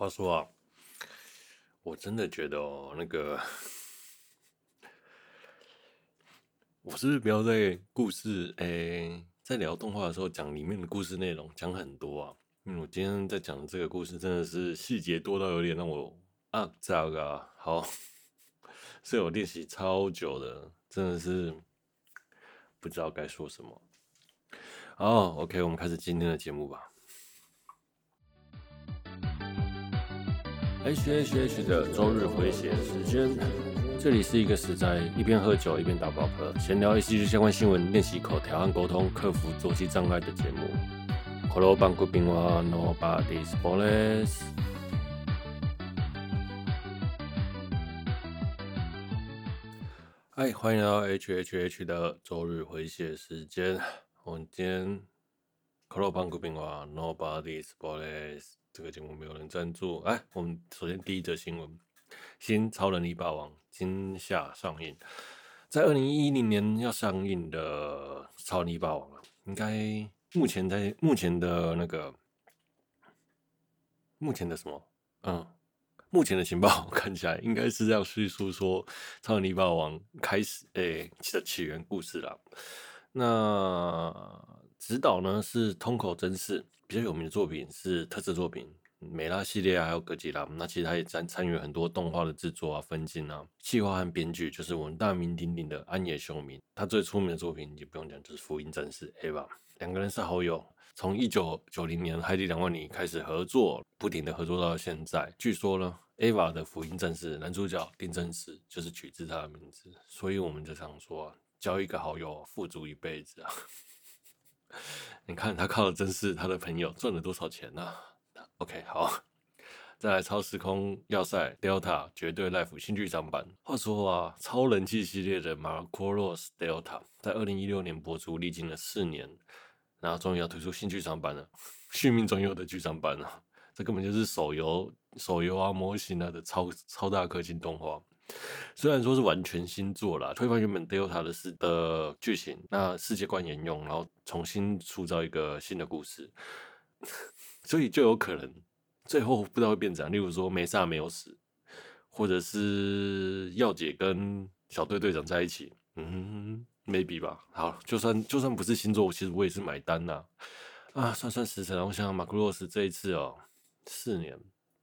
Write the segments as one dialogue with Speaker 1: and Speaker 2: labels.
Speaker 1: 话说啊，我真的觉得哦，那个，我是不是不要在故事诶，在聊动画的时候讲里面的故事内容讲很多啊？因为我今天在讲这个故事真的是细节多到有点让我啊，这个啊，好，所以我练习超久的，真的是不知道该说什么。好，OK，我们开始今天的节目吧。H H H 的周日回血时间，这里是一个实在一边喝酒一边打宝嗝，闲聊一戏剧相关新闻，练习口条和沟通，克服作息障碍的节目。Hello，半贵宾话，Nobody's Boss。嗨，欢迎来到 H H H 的周日回血时间。我们今天 Hello，半贵宾话，Nobody's Boss。这个节目没有人赞助。哎，我们首先第一则新闻：新《超能力霸王》今夏上映。在二零一零年要上映的《超能力霸王》了，应该目前在目前的那个目前的什么？嗯，目前的情报看起来应该是要叙述说，《超能力霸王》开始哎的起源故事了。那指导呢是通口真嗣。比较有名的作品是特色作品《美拉系列》还有《哥吉拉》。那其实他也参参与很多动画的制作啊、分镜啊、企划和编剧，就是我们大名鼎鼎的安野秀明。他最出名的作品就不用讲，就是《福音战士》EVA。两个人是好友，从一九九零年《海底两万里》开始合作，不停的合作到现在。据说呢，《EVA》的福音战士男主角丁真司就是取自他的名字，所以我们就常说，交一个好友，富足一辈子啊。你看他靠的真是他的朋友赚了多少钱呢、？OK，好，再来超时空要塞 Delta 绝对 Life 新剧场版。话说啊，超人气系列的 m a r c o r o s Delta 在二零一六年播出，历经了四年，然后终于要推出新剧场版了，续命中有的剧场版啊，这根本就是手游、手游啊、模型啊的超超大氪金动画。虽然说是完全新作啦，推翻原本 Delta 的世的剧情，那世界观沿用，然后重新塑造一个新的故事，所以就有可能最后不知道会变怎样。例如说梅萨没有死，或者是耀姐跟小队队长在一起，嗯，maybe 吧。好，就算就算不是新作，其实我也是买单呐。啊，算算时辰，我想马库洛斯这一次哦，四年。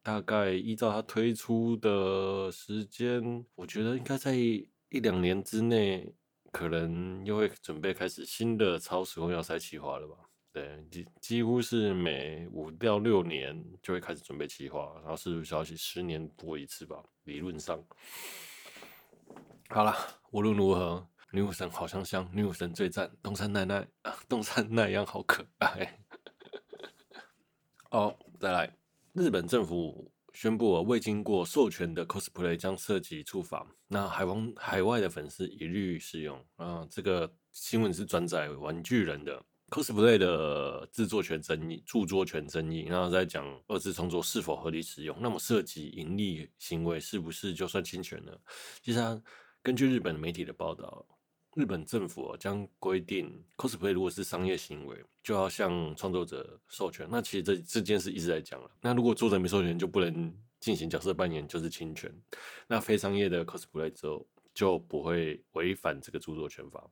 Speaker 1: 大概依照它推出的时间，我觉得应该在一两年之内，可能又会准备开始新的超时空要塞企划了吧？对，几几乎是每五到六年就会开始准备企划，然后是消息十年播一次吧，理论上。好了，无论如何，女武神好香香，女武神最赞，东山奈奈啊，东山奈央好可爱。好，再来。日本政府宣布，未经过授权的 cosplay 将涉及处罚。那海王海外的粉丝一律适用。啊，这个新闻是转载玩具人的 cosplay 的制作权争议、著作权争议。然后在讲二次创作是否合理使用。那么涉及盈利行为是不是就算侵权呢？其实，根据日本媒体的报道。日本政府将规定，cosplay 如果是商业行为，就要向创作者授权。那其实这这件事一直在讲了。那如果作者没授权，就不能进行角色扮演，就是侵权。那非商业的 cosplay 之后就不会违反这个著作权法。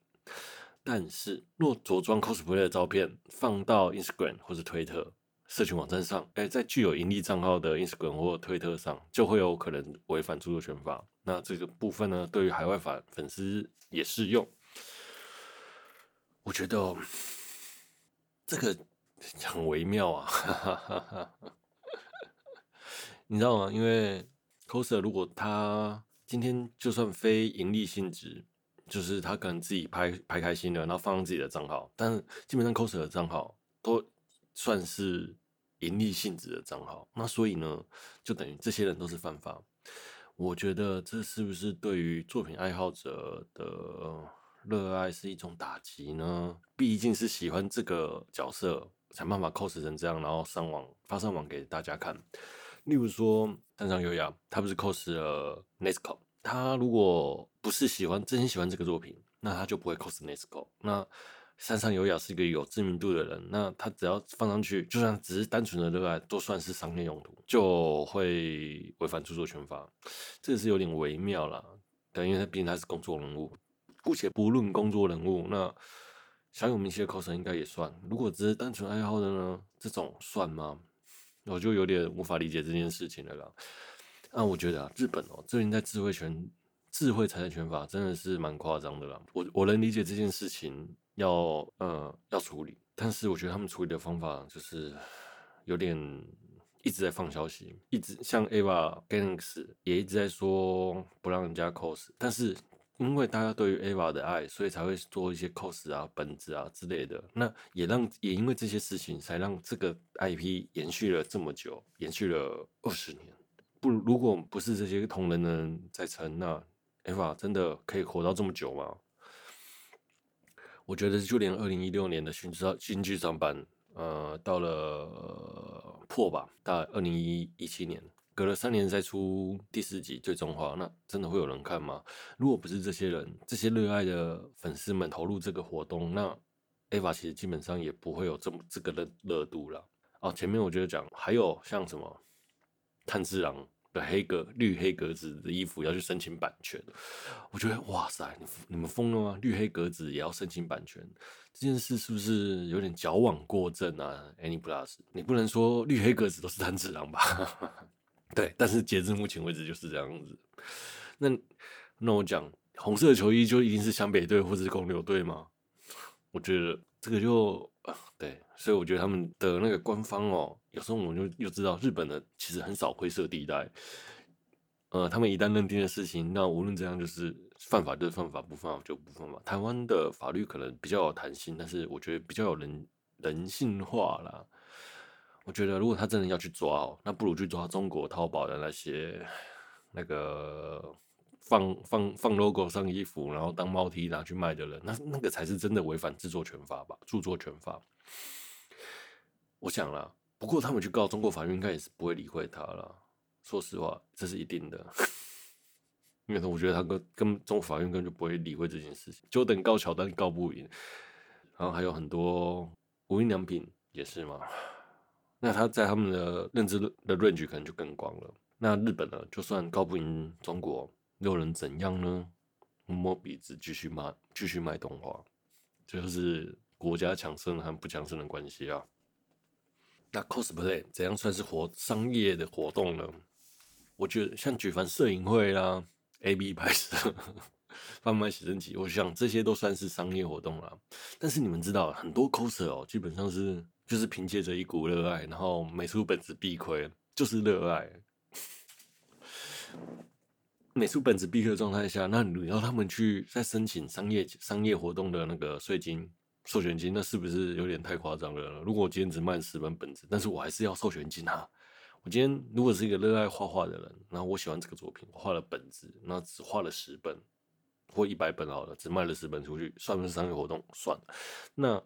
Speaker 1: 但是，若着装 cosplay 的照片放到 Instagram 或者推特社群网站上，哎，在具有盈利账号的 Instagram 或推特上，就会有可能违反著作权法。那这个部分呢，对于海外粉粉丝也适用。我觉得、这个很微妙啊，你知道吗？因为 coser 如果他今天就算非盈利性质，就是他可能自己拍拍开心了，然后放自己的账号，但是基本上 coser 的账号都算是盈利性质的账号，那所以呢，就等于这些人都是犯法。我觉得这是不是对于作品爱好者的？热爱是一种打击呢，毕竟是喜欢这个角色，想办法 cos 成这样，然后上网发上网给大家看。例如说，山上优雅，他不是 cos 了 Nesco 他如果不是喜欢真心喜欢这个作品，那他就不会 cos Nesco。那山上有雅是一个有知名度的人，那他只要放上去，就算只是单纯的热爱，都算是商业用途，就会违反著作权法，这个是有点微妙啦。对，因为他毕竟他是工作人物，姑且不论工作人物，那小有名气的 coser 应该也算。如果只是单纯爱好的呢，这种算吗？我就有点无法理解这件事情了啦。那我觉得啊，日本哦，最近在智慧权、智慧财产权法真的是蛮夸张的啦。我我能理解这件事情。要呃要处理，但是我觉得他们处理的方法就是有点一直在放消息，一直像 Ava Games 也一直在说不让人家 cos，但是因为大家对于 Ava 的爱，所以才会做一些 cos 啊、本子啊之类的。那也让也因为这些事情，才让这个 IP 延续了这么久，延续了二十年。不，如果不是这些同人的人在撑，那 Ava 真的可以活到这么久吗？我觉得就连二零一六年的新剧新剧场版，呃，到了、呃、破吧，到二零一一七年，隔了三年再出第四集最终话，那真的会有人看吗？如果不是这些人，这些热爱的粉丝们投入这个活动，那 Eva 其实基本上也不会有这么这个热热度了。哦，前面我觉得讲还有像什么炭治郎。的黑格绿黑格子的衣服要去申请版权，我觉得哇塞，你你们疯了吗？绿黑格子也要申请版权，这件事是不是有点矫枉过正啊？AniPlus，你不能说绿黑格子都是炭治郎吧？对，但是截至目前为止就是这样子。那那我讲红色球衣就一定是湘北队或者是公牛队吗？我觉得这个就。对，所以我觉得他们的那个官方哦，有时候我们就又知道日本的其实很少灰色地带。呃，他们一旦认定的事情，那无论怎样就是犯法就是犯法，不犯法就不犯法。台湾的法律可能比较有弹性，但是我觉得比较有人人性化啦。我觉得如果他真的要去抓哦，那不如去抓中国淘宝的那些那个。放放放 logo 上衣服，然后当猫 T 拿去卖的人，那那个才是真的违反著作权法吧？著作权法，我想啦，不过他们去告中国法院，应该也是不会理会他了。说实话，这是一定的，因为我觉得他跟跟中国法院根本就不会理会这件事情，就等告乔丹告不赢，然后还有很多无印良品也是嘛。那他在他们的认知的 range 可能就更广了。那日本呢，就算告不赢中国。又能怎样呢？摸鼻子继续卖，继续卖动画，这就是国家强盛和不强盛的关系啊。那 cosplay 怎样算是活商业的活动呢？我觉得像举凡摄影会啦、AB 拍摄、贩卖写真集，我想这些都算是商业活动啦。但是你们知道，很多 coser 哦，基本上是就是凭借着一股热爱，然后没出本子必亏，就是热爱。美术本子闭刻状态下，那你要他们去再申请商业商业活动的那个税金、授权金，那是不是有点太夸张了？如果我今天只卖十本本子，但是我还是要授权金啊！我今天如果是一个热爱画画的人，然后我喜欢这个作品，我画了本子，那只画了十本或一百本好了，只卖了十本出去，算不算商业活动？算。那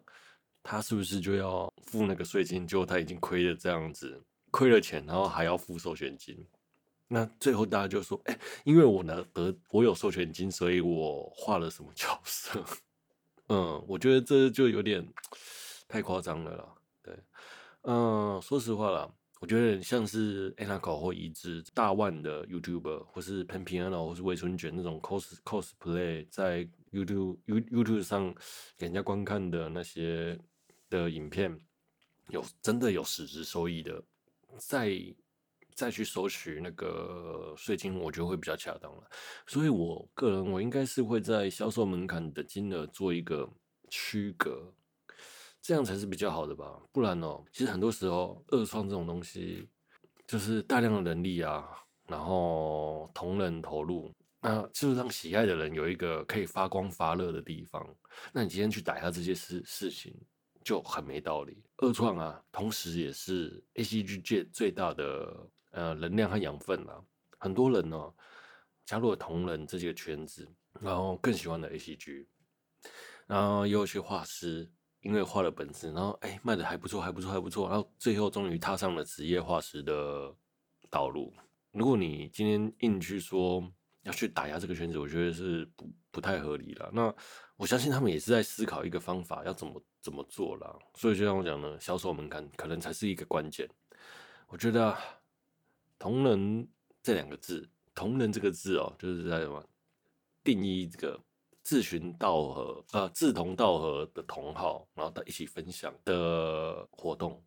Speaker 1: 他是不是就要付那个税金？就他已经亏了这样子，亏了钱，然后还要付授权金？那最后大家就说，哎、因为我拿得我有授权金，所以我画了什么角色？嗯，我觉得这就有点太夸张了啦。对，嗯，说实话啦，我觉得像是 Anako 或一致大万的 YouTuber，或是 Pen Piano 或是魏春卷那种 cos cosplay 在 YouTube YouTube 上给人家观看的那些的影片，有真的有实质收益的，在。再去收取那个税金，我觉得会比较恰当了。所以，我个人我应该是会在销售门槛的金额做一个区隔，这样才是比较好的吧。不然哦，其实很多时候二创这种东西，就是大量的人力啊，然后同人投入，那就是让喜爱的人有一个可以发光发热的地方。那你今天去打下这些事事情，就很没道理。二创啊，同时也是 ACG 界最大的。呃，能量和养分啊，很多人呢、哦、加入了同人这个圈子，然后更喜欢的 ACG，然后又有些画师因为画了本子，然后哎卖的还不错，还不错，还不错，然后最后终于踏上了职业画师的道路。如果你今天硬去说要去打压这个圈子，我觉得是不不太合理了。那我相信他们也是在思考一个方法要怎么怎么做啦。所以就像我讲的，销售门槛可能才是一个关键。我觉得“同人”这两个字，“同人”这个字哦，就是在什么定义这个志同道合呃志同道合的同好，然后一起分享的活动。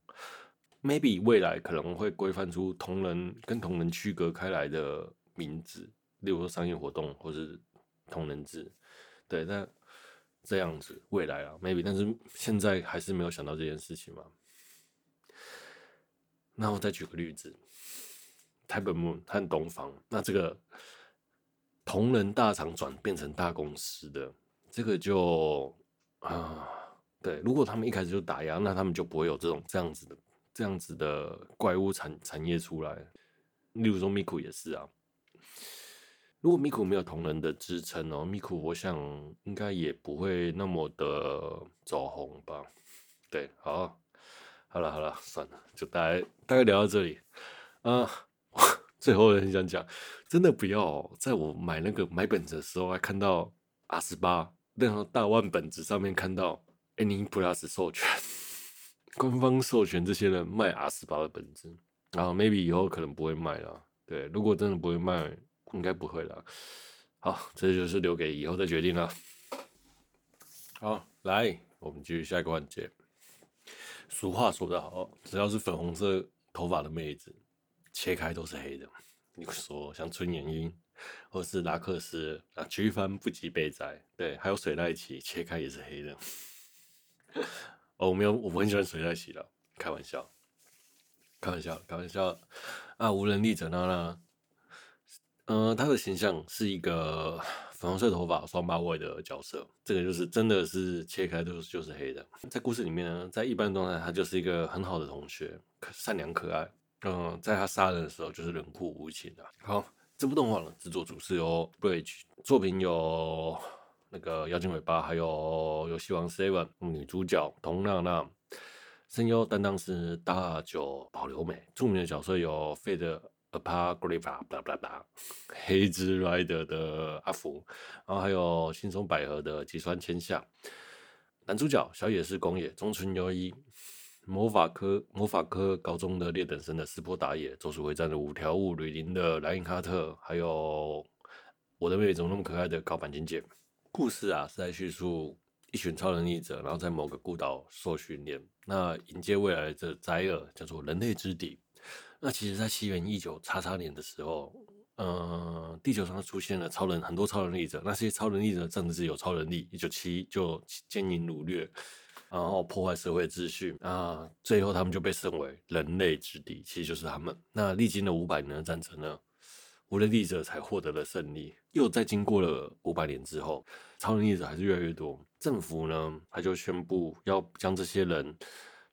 Speaker 1: Maybe 未来可能会规范出同人跟同人区隔开来的名字，例如说商业活动或是同人志，对，那这样子未来啊，Maybe，但是现在还是没有想到这件事情嘛。那我再举个例子，台本木和东方，那这个同人大厂转变成大公司的，这个就啊，对，如果他们一开始就打压，那他们就不会有这种这样子的。这样子的怪物产产业出来，例如说 Miku 也是啊。如果 Miku 没有同人的支撑哦，Miku 我想应该也不会那么的走红吧。对，好，好了好了，算了，就大概大概聊到这里啊。最后很想讲，真的不要在我买那个买本子的时候，还看到阿斯巴那个大万本子上面看到 AnyPlus 授权。官方授权这些人卖阿斯巴的本子，然后 maybe 以后可能不会卖了。对，如果真的不会卖，应该不会了。好，这就是留给以后再决定了。好，来，我们继续下一个环节。俗话说得好，只要是粉红色头发的妹子，切开都是黑的。你说像春妍樱，或是拉克斯啊，菊帆不及备载，对，还有水濑奇，切开也是黑的。哦，我没有，我不很喜欢水濑奇的，开玩笑，开玩笑，开玩笑啊！无人力者娜娜，嗯、呃，他的形象是一个粉红色头发、双马尾的角色，这个就是真的是切开都就是黑的。在故事里面呢，在一般状态，他就是一个很好的同学，善良可爱。嗯、在他杀人的时候，就是冷酷无情的。好，这部动画呢，制作组是由 Bridge，作品有。那个妖精尾巴，还有游戏王 Seven 女主角童娜娜，声优担当是大久保留美，著名的角色有 Fate Apocrypha，巴拉巴拉，黑之 Rider 的阿福，然后还有星松百合的吉川千夏，男主角小野是宫野，中村优一，魔法科魔法科高中的劣等生的斯波达也，咒术回战的五条悟，吕林的莱因哈特，还有我的妹妹怎么那么可爱的高坂金介。故事啊是在叙述一群超能力者，然后在某个孤岛受训练，那迎接未来的灾厄叫做人类之敌。那其实，在西元一九叉叉年的时候，嗯、地球上出现了超人，很多超能力者。那些超能力者甚至有超能力，一九七一就奸淫掳掠，然后破坏社会秩序啊，最后他们就被称为人类之敌，其实就是他们。那历经了五百年的战争呢，无能力者才获得了胜利。又在经过了五百年之后，超能力者还是越来越多。政府呢，他就宣布要将这些人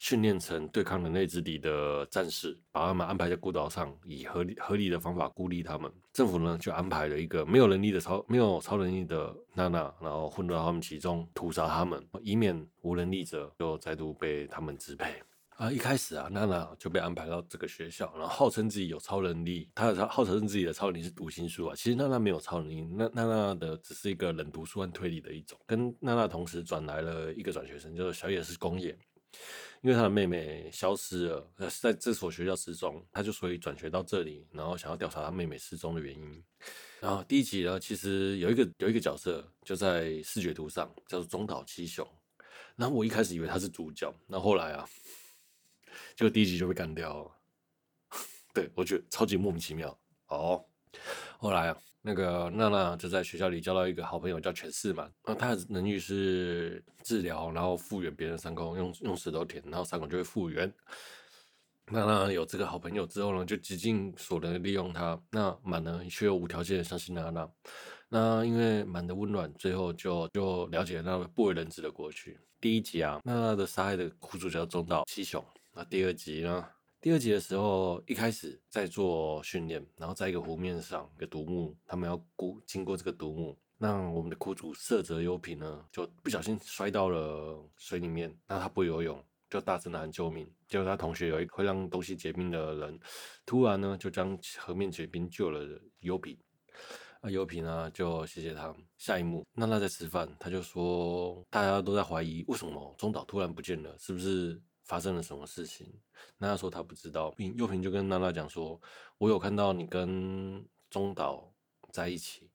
Speaker 1: 训练成对抗人类之敌的战士，把他们安排在孤岛上，以合理合理的方法孤立他们。政府呢，就安排了一个没有能力的超没有超能力的娜娜，然后混入到他们其中，屠杀他们，以免无能力者就再度被他们支配。啊，一开始啊，娜娜就被安排到这个学校，然后号称自己有超能力，她的号称自己的超能力是读心术啊。其实娜娜没有超能力，娜娜的只是一个冷读书和推理的一种。跟娜娜同时转来了一个转学生，就是小野寺公也，因为他的妹妹消失了，呃在这所学校失踪，他就所以转学到这里，然后想要调查他妹妹失踪的原因。然后第一集呢，其实有一个有一个角色就在视觉图上叫做中岛七雄，然后我一开始以为他是主角，那后来啊。就第一集就被干掉了，对，我觉得超级莫名其妙。哦，后来啊，那个娜娜就在学校里交到一个好朋友叫犬饲嘛，那他的能力是治疗，然后复原别人伤口，用用石头舔，然后伤口就会复原。娜娜有这个好朋友之后呢，就极尽所能的利用他。那满呢却又无条件的相信娜娜。那因为满的温暖，最后就就了解了那个不为人知的过去。第一集啊，娜娜的杀害的苦主叫中岛七雄。那第二集呢？第二集的时候，一开始在做训练，然后在一个湖面上，一个独木，他们要过经过这个独木。那我们的苦主色泽优平呢，就不小心摔到了水里面。那他不游泳，就大声的喊救命。结果他同学有一个会让东西结冰的人，突然呢就将河面结冰救了优平。啊，优平啊，就谢谢他。下一幕，娜娜在吃饭，他就说大家都在怀疑为什么中岛突然不见了，是不是发生了什么事情？娜娜说她不知道。优平就跟娜娜讲说，我有看到你跟中岛在一起，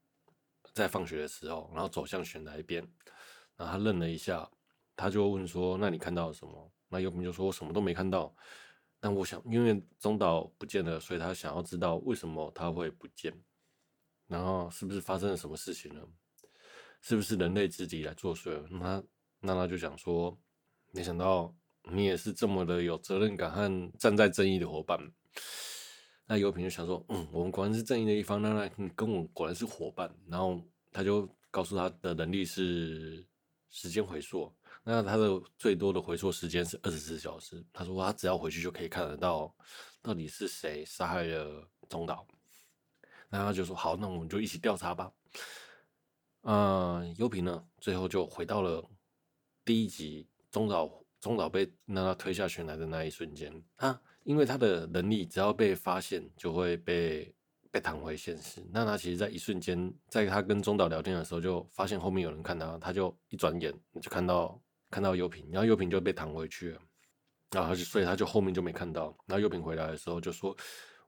Speaker 1: 在放学的时候，然后走向悬崖边，然后他愣了一下，他就问说，那你看到了什么？那优平就说我什么都没看到。但我想，因为中岛不见了，所以他想要知道为什么他会不见，然后是不是发生了什么事情呢？是不是人类之敌来作祟了？那他那他就想说，没想到你也是这么的有责任感和站在正义的伙伴。那优平就想说，嗯，我们果然是正义的一方，那那你跟我果然是伙伴。然后他就告诉他的能力是时间回溯。那他的最多的回溯时间是二十四小时。他说他只要回去就可以看得到到底是谁杀害了中岛。那他就说好，那我们就一起调查吧。嗯，优平呢，最后就回到了第一集中岛中岛被娜娜推下悬崖的那一瞬间。他因为他的能力只要被发现就会被被弹回现实。娜娜其实在一瞬间，在他跟中岛聊天的时候就发现后面有人看他，他就一转眼就看到。看到优平，然后优平就被弹回去了，然后就所以他就后面就没看到。然后优平回来的时候就说：“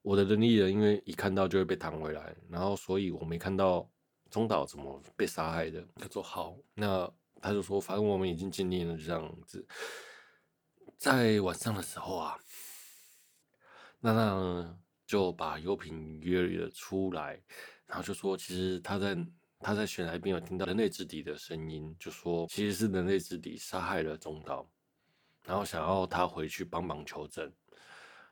Speaker 1: 我的能力人因为一看到就会被弹回来，然后所以我没看到中岛怎么被杀害的。”他说：“好。”那他就说：“反正我们已经尽力了，就这样子。”在晚上的时候啊，娜娜呢就把优品约了出来，然后就说：“其实他在。”他在悬崖边有听到人类之敌的声音，就说其实是人类之敌杀害了中岛，然后想要他回去帮忙求证。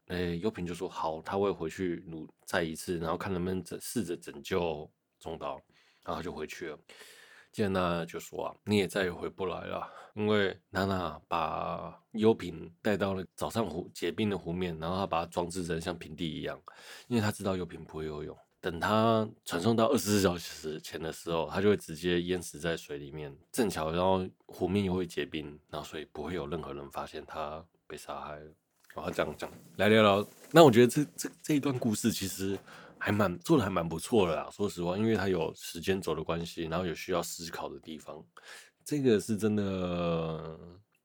Speaker 1: 哎，优品就说好，他会回去努再一次，然后看能不能拯试着拯救中岛，然后就回去了。接着娜就说啊，你也再也回不来了，因为娜娜把优平带到了早上湖结冰的湖面，然后他把它装置成像平地一样，因为他知道优平不会游泳。等他传送到二十四小时前的时候，他就会直接淹死在水里面。正巧，然后湖面又会结冰，然后所以不会有任何人发现他被杀害了。然后这样讲来聊聊，那我觉得这这这一段故事其实还蛮做的还蛮不错的啦。说实话，因为它有时间轴的关系，然后有需要思考的地方，这个是真的。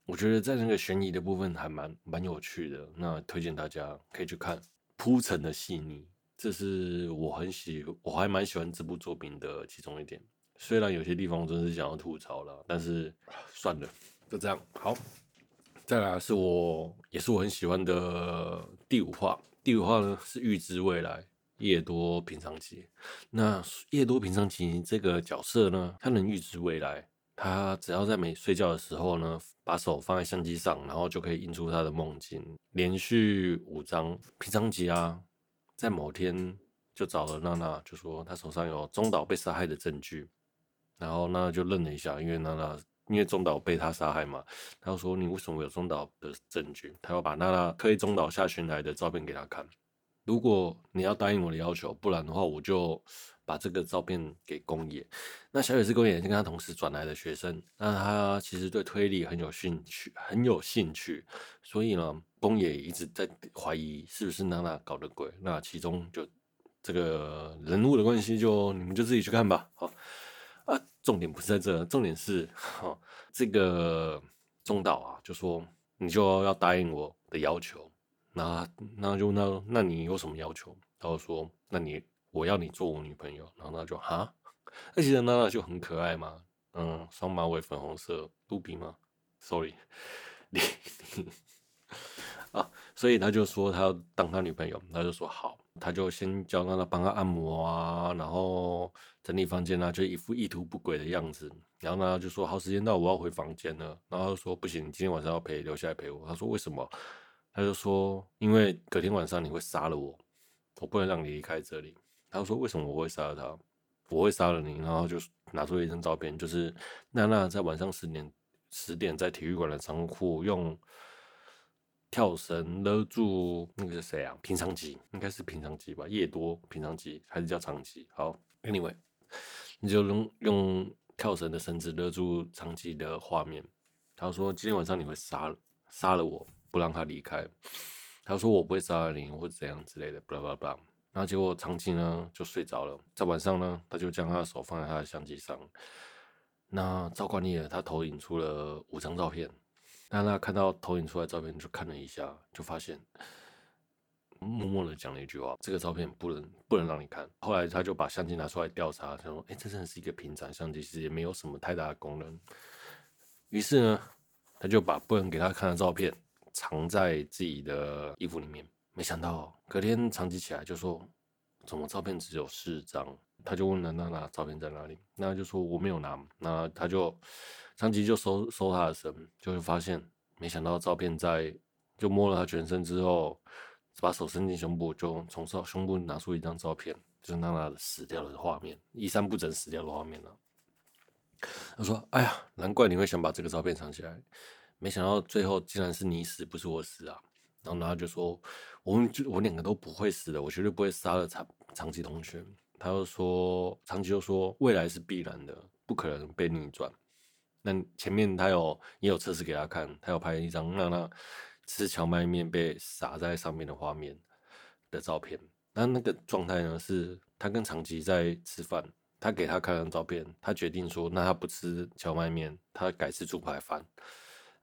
Speaker 1: 我觉得在那个悬疑的部分还蛮蛮有趣的。那推荐大家可以去看铺陈的细腻。这是我很喜，我还蛮喜欢这部作品的其中一点。虽然有些地方真是想要吐槽了，但是算了，就这样。好，再来是我也是我很喜欢的第五话。第五话呢是预知未来叶多平常吉。那叶多平常吉这个角色呢，他能预知未来，他只要在没睡觉的时候呢，把手放在相机上，然后就可以印出他的梦境。连续五张平常吉啊。在某天就找了娜娜，就说他手上有中岛被杀害的证据，然后娜娜就愣了一下，因为娜娜因为中岛被他杀害嘛，他说你为什么有中岛的证据？他要把娜娜推中岛下悬崖的照片给他看。如果你要答应我的要求，不然的话我就把这个照片给宫野。那小野是宫野是跟他同时转来的学生，那他其实对推理很有兴趣，很有兴趣，所以呢。宫野一直在怀疑是不是娜娜搞的鬼，那其中就这个人物的关系，就你们就自己去看吧。好啊，重点不是在这，重点是哈，这个中岛啊，就说你就要答应我的要求，那那就那那你有什么要求？他就说，那你我要你做我女朋友，然后他就哈，那其实娜娜就很可爱嘛，嗯，双马尾，粉红色，杜比吗？Sorry，你。啊，所以他就说他要当他女朋友，他就说好，他就先叫娜娜帮他按摩啊，然后整理房间啊，就一副意图不轨的样子。然后呢，就说好，时间到，我要回房间了。然后说不行，你今天晚上要陪留下来陪我。他说为什么？他就说因为隔天晚上你会杀了我，我不能让你离开这里。他就说为什么我会杀了他？我会杀了你。然后就拿出了一张照片，就是娜娜在晚上十点十点在体育馆的仓库用。跳绳勒住那个是谁啊？平昌吉应该是平昌吉吧？夜多平昌吉还是叫长吉？好，Anyway，你就用用跳绳的绳子勒住长吉的画面。他说今天晚上你会杀杀了我，不让他离开。他说我不会杀了你，或者怎样之类的，巴拉巴拉。然后结果长期呢就睡着了，在晚上呢，他就将他的手放在他的相机上。那照惯例了，他投影出了五张照片。那他看到投影出来照片，就看了一下，就发现，默默的讲了一句话：“这个照片不能不能让你看。”后来他就把相机拿出来调查，他说：“哎，这真的是一个平常相机，其实也没有什么太大的功能。”于是呢，他就把不能给他看的照片藏在自己的衣服里面。没想到隔天长吉起来就说：“怎么照片只有四张？”他就问了娜娜照片在哪里？娜娜就说：“我没有拿。”那他就长吉就搜搜他的身，就会发现，没想到照片在就摸了他全身之后，把手伸进胸部，就从胸胸部拿出一张照片，就是娜娜死掉的画面，衣衫不整死掉的画面了。他说：“哎呀，难怪你会想把这个照片藏起来，没想到最后竟然是你死，不是我死啊！”然后娜娜就说。我们就我两个都不会死的，我绝对不会杀了长长吉同学。他又说，长吉就说，未来是必然的，不可能被逆转。那前面他有也有测试给他看，他有拍一张娜娜吃荞麦面被撒在上面的画面的照片。那那个状态呢，是他跟长吉在吃饭，他给他看了照片，他决定说，那他不吃荞麦面，他改吃猪排饭。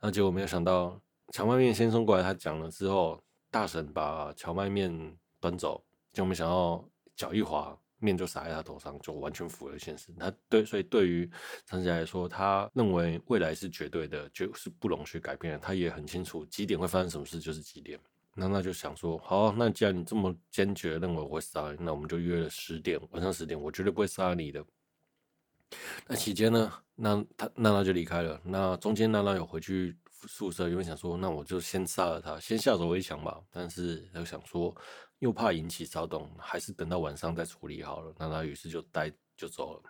Speaker 1: 那结果没有想到，荞麦面先送过来，他讲了之后。大婶把荞麦面端走，就没想到脚一滑，面就洒在他头上，就完全符合现实。他对，所以对于长吉来说，他认为未来是绝对的，就是不容许改变的。他也很清楚几点会发生什么事，就是几点。那那就想说，好，那既然你这么坚决认为我会杀你，那我们就约了十点，晚上十点，我绝对不会杀你的。那期间呢，那他娜娜就离开了。那中间娜娜有回去。宿舍因为想说，那我就先杀了他，先下手为强吧。但是又想说，又怕引起骚动，还是等到晚上再处理好了。那他于是就带就走了。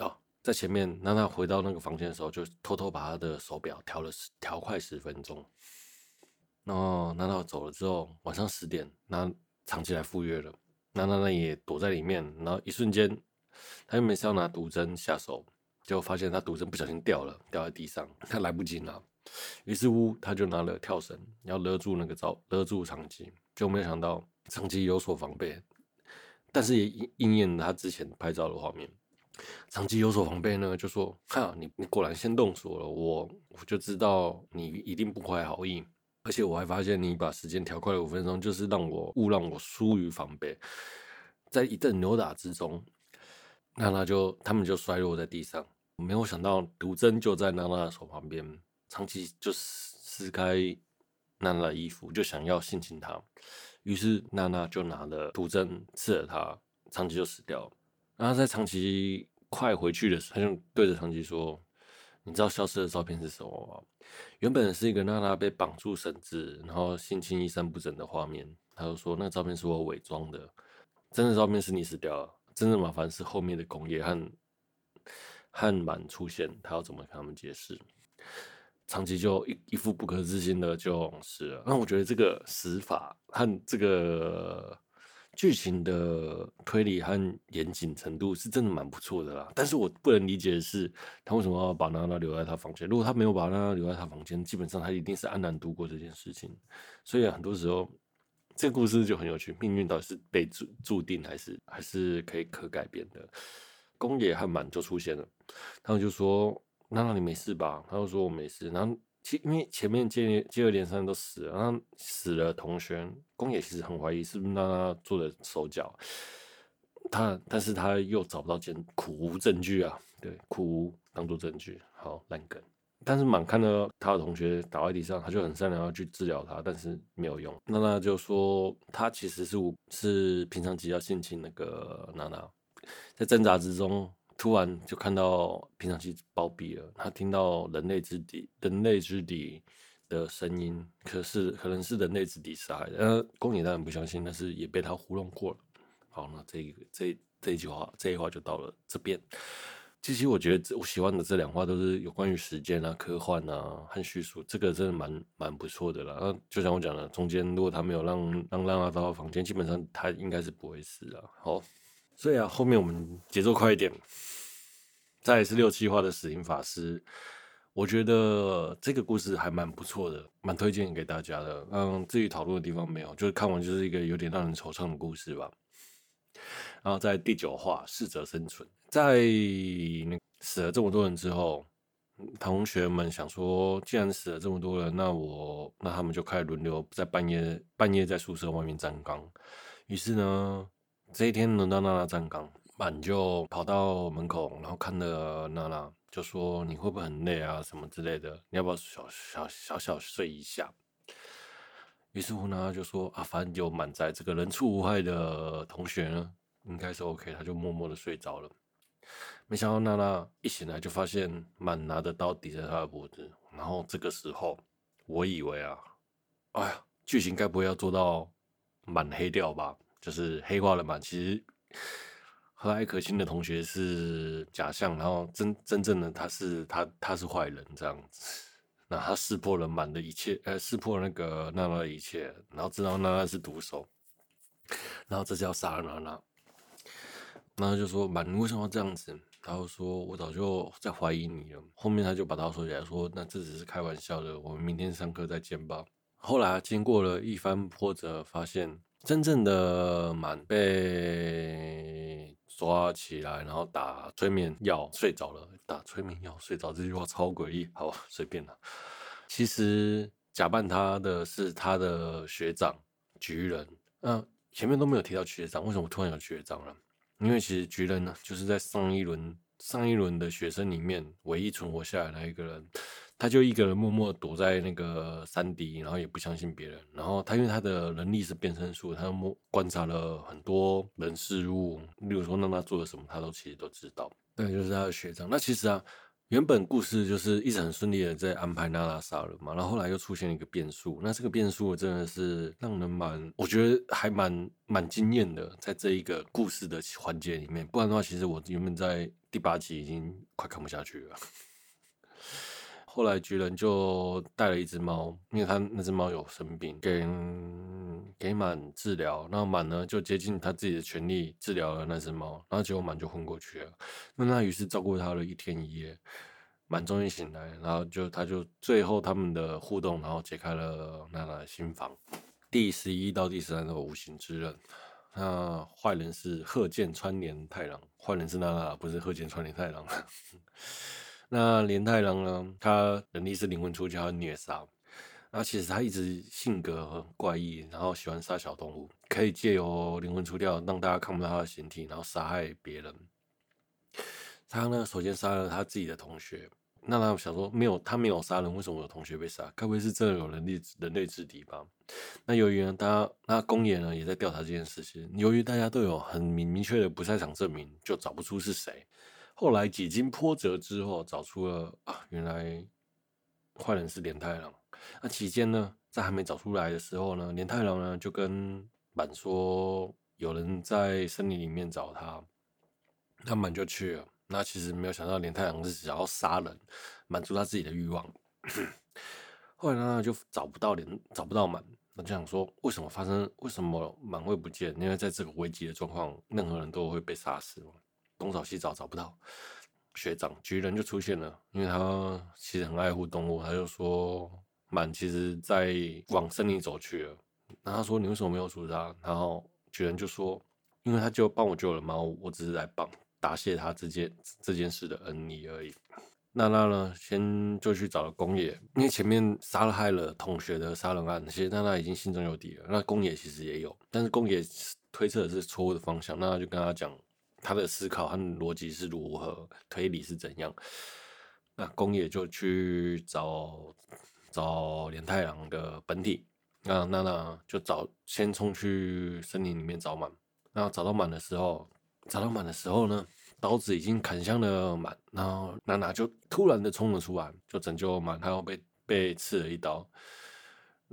Speaker 1: 哦，在前面，那他回到那个房间的时候，就偷偷把他的手表调了调快十分钟。然后那他走了之后，晚上十点，那长吉来赴约了。那那那也躲在里面，然后一瞬间，他又没是要拿毒针下手，结果发现他毒针不小心掉了，掉在地上，他来不及拿。于是乎，他就拿了跳绳，要勒住那个招，勒住长吉，就没有想到长吉有所防备，但是也应应验了他之前拍照的画面。长吉有所防备呢，就说：“哈，你你果然先动手了，我我就知道你一定不怀好意，而且我还发现你把时间调快了五分钟，就是让我误让我疏于防备。”在一阵扭打之中，娜娜就他们就摔落在地上，没有想到毒针就在娜娜的手旁边。长吉就撕开娜娜的衣服，就想要性侵她，于是娜娜就拿了毒针刺了他，长吉就死掉了。然后在长吉快回去的时候，他就对着长吉说：“你知道消失的照片是什么吗？原本是一个娜娜被绑住绳子，然后性侵衣衫不整的画面。他就说那个照片是我伪装的，真的照片是你死掉了。真正麻烦是后面的工业和和满出现，他要怎么跟他们解释？”长期就一一副不可置信的就死了。那我觉得这个死法和这个剧情的推理和严谨程度是真的蛮不错的啦。但是我不能理解的是，他为什么要把娜娜留在他房间？如果他没有把娜娜留在他房间，基本上他一定是安然度过这件事情。所以很多时候，这个故事就很有趣：命运到底是被注注定，还是还是可以可改变的？宫野和满就出现了，他们就说。娜娜，你没事吧？他就说我没事。然后其因为前面接接二连三都死了，然后死了同学，宫野其实很怀疑是不是娜娜做的手脚。他但是他又找不到证，苦无证据啊。对，苦无当做证据，好烂梗。但是满看到他的同学倒在地上，他就很善良要去治疗他，但是没有用。娜娜就说他其实是是平常吉要性侵那个娜娜，在挣扎之中。突然就看到平常吉暴毙了，他听到人类之敌、人类之敌的声音，可是可能是人类之敌杀害的。呃，宫野当然不相信，但是也被他糊弄过了。好，那这这这一句话，这一话就到了这边。其实我觉得我喜欢的这两话都是有关于时间啊、科幻啊和叙述，这个真的蛮蛮不错的啦。那就像我讲的，中间如果他没有让让让他到房间，基本上他应该是不会死的。好。所以啊，后面我们节奏快一点。再是六七话的死灵法师，我觉得这个故事还蛮不错的，蛮推荐给大家的。嗯，至于讨论的地方没有，就是看完就是一个有点让人惆怅的故事吧。然后在第九话，适者生存，在死了这么多人之后。同学们想说，既然死了这么多人，那我那他们就开始轮流在半夜半夜在宿舍外面站岗。于是呢，这一天轮到娜娜站岗，满就跑到门口，然后看了娜娜，就说：“你会不会很累啊？什么之类的？你要不要小小小小睡一下？”于是乎呢，就说：“啊，反正就满在这个人畜无害的同学呢，应该是 OK。”他就默默的睡着了。没想到娜娜一醒来就发现满拿的刀抵着她的脖子，然后这个时候我以为啊，哎呀，剧情该不会要做到满黑掉吧？就是黑化了满，其实和蔼可亲的同学是假象，然后真真正的他是他他是坏人这样子，那他识破了满的一切，呃，识破那个娜娜的一切，然后知道娜娜是毒手，然后这是要杀了娜娜，然后就说满，你为什么要这样子？然后说：“我早就在怀疑你了。”后面他就把刀收起来，说：“那这只是开玩笑的，我们明天上课再见吧。”后来经过了一番波折，发现真正的满被抓起来，然后打催眠药睡着了。打催眠药睡着这句话超诡异，好吧，随便了。其实假扮他的是他的学长橘人。嗯，前面都没有提到学长，为什么突然有学长了？因为其实菊人呢，就是在上一轮上一轮的学生里面唯一存活下来的一个人，他就一个人默默躲在那个山底，然后也不相信别人。然后他因为他的能力是变身术，他默观察了很多人事物，例如说让他做了什么，他都其实都知道。对，就是他的学长。那其实啊。原本故事就是一直很顺利的在安排娜拉杀人嘛，然后后来又出现了一个变数，那这个变数真的是让人蛮，我觉得还蛮蛮惊艳的，在这一个故事的环节里面，不然的话，其实我原本在第八集已经快看不下去了。后来橘人就带了一只猫，因为他那只猫有生病，给给满治疗。然后满呢就竭尽他自己的全力治疗了那只猫，然后结果满就昏过去了。那他于是照顾他了一天一夜，满终于醒来，然后就他就最后他们的互动，然后解开了娜娜的心房。第十一到第十三个无形之刃，那坏人是鹤见川连太郎，坏人是娜娜，不是鹤见川连太郎。那连太郎呢？他能力是灵魂出窍，虐杀。那其实他一直性格很怪异，然后喜欢杀小动物，可以借由灵魂出窍让大家看不到他的形体，然后杀害别人。他呢，首先杀了他自己的同学。那他想说，没有他没有杀人，为什么我的同学被杀？该不会是真的有人力人类之敌吧？那由于呢，他那公野呢也在调查这件事情。由于大家都有很明明确的不在场证明，就找不出是谁。后来几经波折之后，找出了啊，原来坏人是连太郎。那期间呢，在还没找出来的时候呢，连太郎呢就跟满说，有人在森林里面找他，那满就去了。那其实没有想到，连太郎是想要杀人，满足他自己的欲望。后来呢，就找不到连，找不到满，那就想说，为什么发生？为什么满会不见？因为在这个危机的状况，任何人都会被杀死。东找西找找不到，学长橘人就出现了，因为他其实很爱护动物，他就说满其实在往森林走去了，那他说你为什么没有阻止他？然后橘人就说，因为他就帮我救了猫，我只是来帮答谢他这件这件事的恩义而已。娜娜呢，先就去找了宫野，因为前面杀害了同学的杀人案，其实娜娜已经心中有底了。那宫野其实也有，但是宫野推测的是错误的方向，娜娜就跟他讲。他的思考和逻辑是如何，推理是怎样？那宫野就去找找连太郎的本体，那娜娜就找先冲去森林里面找满。然后找到满的时候，找到满的时候呢，刀子已经砍向了满，然后娜娜就突然的冲了出来，就拯救满，他要被被刺了一刀。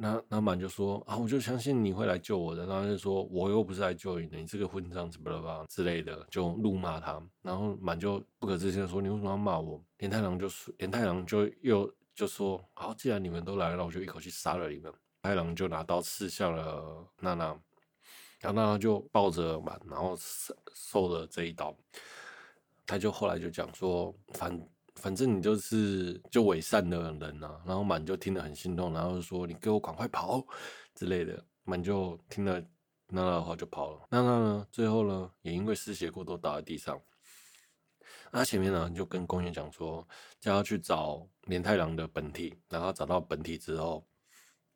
Speaker 1: 那那满就说啊，我就相信你会来救我的。然后就说我又不是来救你的，你这个混账什么的吧之类的，就怒骂他。然后满就不可置信的说：“你为什么要骂我？”连太郎就说：“连太郎就又就说，好，既然你们都来了，我就一口气杀了你们。”太郎就拿刀刺向了娜娜，然后娜娜就抱着满，然后受受了这一刀。他就后来就讲说，反反正你就是就伪善的人啊。然后满就听得很心痛，然后说你给我赶快跑之类的。满就听了娜娜的话就跑了。娜娜呢，最后呢也因为失血过多倒在地上。那前面呢就跟公园讲说，叫他去找莲太郎的本体，然后找到本体之后，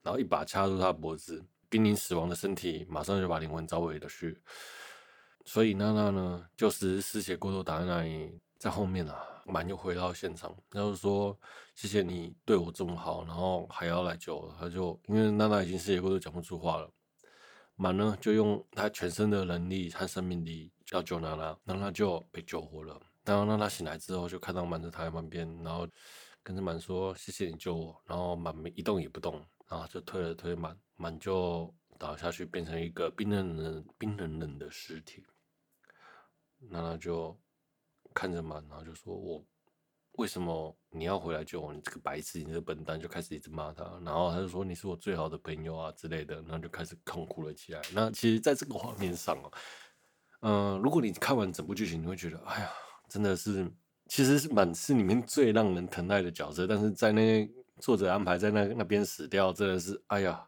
Speaker 1: 然后一把掐住他脖子，濒临死亡的身体马上就把灵魂召回了去。所以娜娜呢就是失血过多倒在那里，在后面啊，满就回到现场，然后说谢谢你对我这么好，然后还要来救我。他就因为娜娜已经失血过都讲不出话了，满呢就用他全身的能力和生命力要救娜娜，娜娜就被救活了。然后娜娜醒来之后，就看到满在他旁边，然后跟着满说：“谢谢你救我。”然后满一动也不动，然后就推了推满，满就倒下去，变成一个冰冷冷、冰冷冷的尸体。娜娜就看着满，然后就说：“我为什么你要回来救我？你这个白痴，你这个笨蛋！”就开始一直骂他。然后他就说：“你是我最好的朋友啊之类的。”然后就开始痛哭了起来。那其实，在这个画面上啊，嗯、如果你看完整部剧情，你会觉得：“哎呀。”真的是，其实是满是里面最让人疼爱的角色，但是在那作者安排在那那边死掉，真的是哎呀，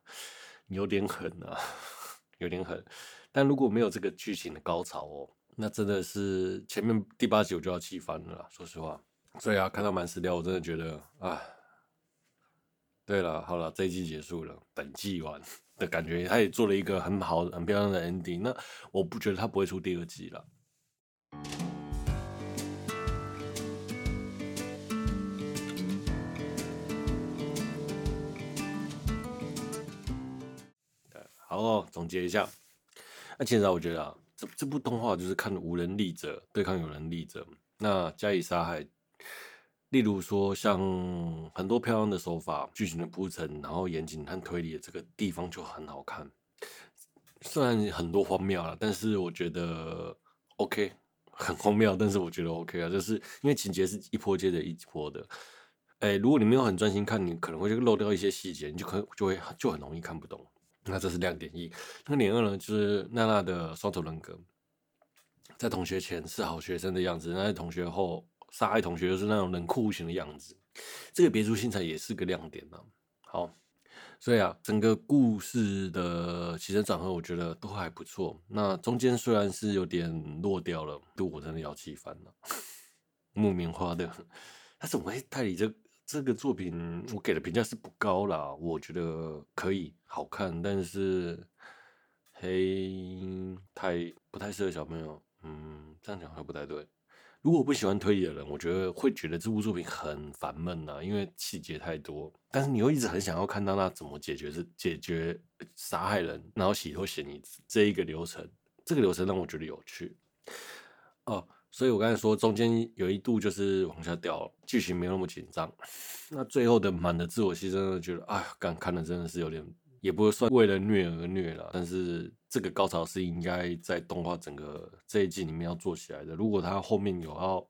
Speaker 1: 有点狠啊，有点狠。但如果没有这个剧情的高潮哦，那真的是前面第八集我就要气翻了，说实话。所以啊，看到满死掉，我真的觉得啊，对了，好了，这一季结束了，本季完的感觉，他也做了一个很好、很漂亮的 ending。那我不觉得他不会出第二季了。好哦，总结一下。那其实我觉得啊，这这部动画就是看无能力者对抗有能力者，那加以杀害。例如说，像很多漂亮的手法、剧情的铺陈，然后严谨和推理的这个地方就很好看。虽然很多荒谬了，但是我觉得 OK，很荒谬，但是我觉得 OK 啊，就是因为情节是一波接着一波的。哎，如果你没有很专心看，你可能会漏掉一些细节，你就可就会就很容易看不懂。那这是亮点一，那点二呢？就是娜娜的双重人格，在同学前是好学生的样子，那在同学后杀害同学就是那种冷酷无情的样子。这个别出心裁也是个亮点呢、好，所以啊，整个故事的起承转合，我觉得都还不错。那中间虽然是有点落掉了，对我真的要气翻了。木棉花的，他怎么会代理这？这个作品我给的评价是不高啦，我觉得可以好看，但是黑太不太适合小朋友。嗯，这样讲还不太对。如果我不喜欢推理的人，我觉得会觉得这部作品很烦闷呐，因为细节太多。但是你又一直很想要看到他怎么解决是解决杀害人，然后洗脱嫌疑这一个流程，这个流程让我觉得有趣。哦。所以我刚才说，中间有一度就是往下掉了，剧情没有那么紧张。那最后的满的自我牺牲，觉得哎呀，刚看的真的是有点，也不会算为了虐而虐了。但是这个高潮是应该在动画整个这一季里面要做起来的。如果他后面有要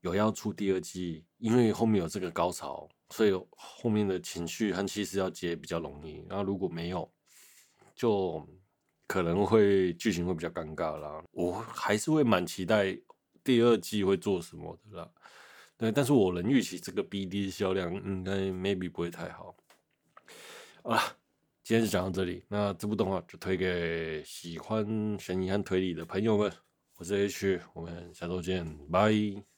Speaker 1: 有要出第二季，因为后面有这个高潮，所以后面的情绪和气势要接比较容易。然后如果没有，就。可能会剧情会比较尴尬啦，我还是会蛮期待第二季会做什么的啦。对，但是我能预期这个 BD 销量应该 maybe 不会太好。好啦，今天就讲到这里，那这部动画就推给喜欢悬疑和推理的朋友们。我是 H，我们下周见，拜。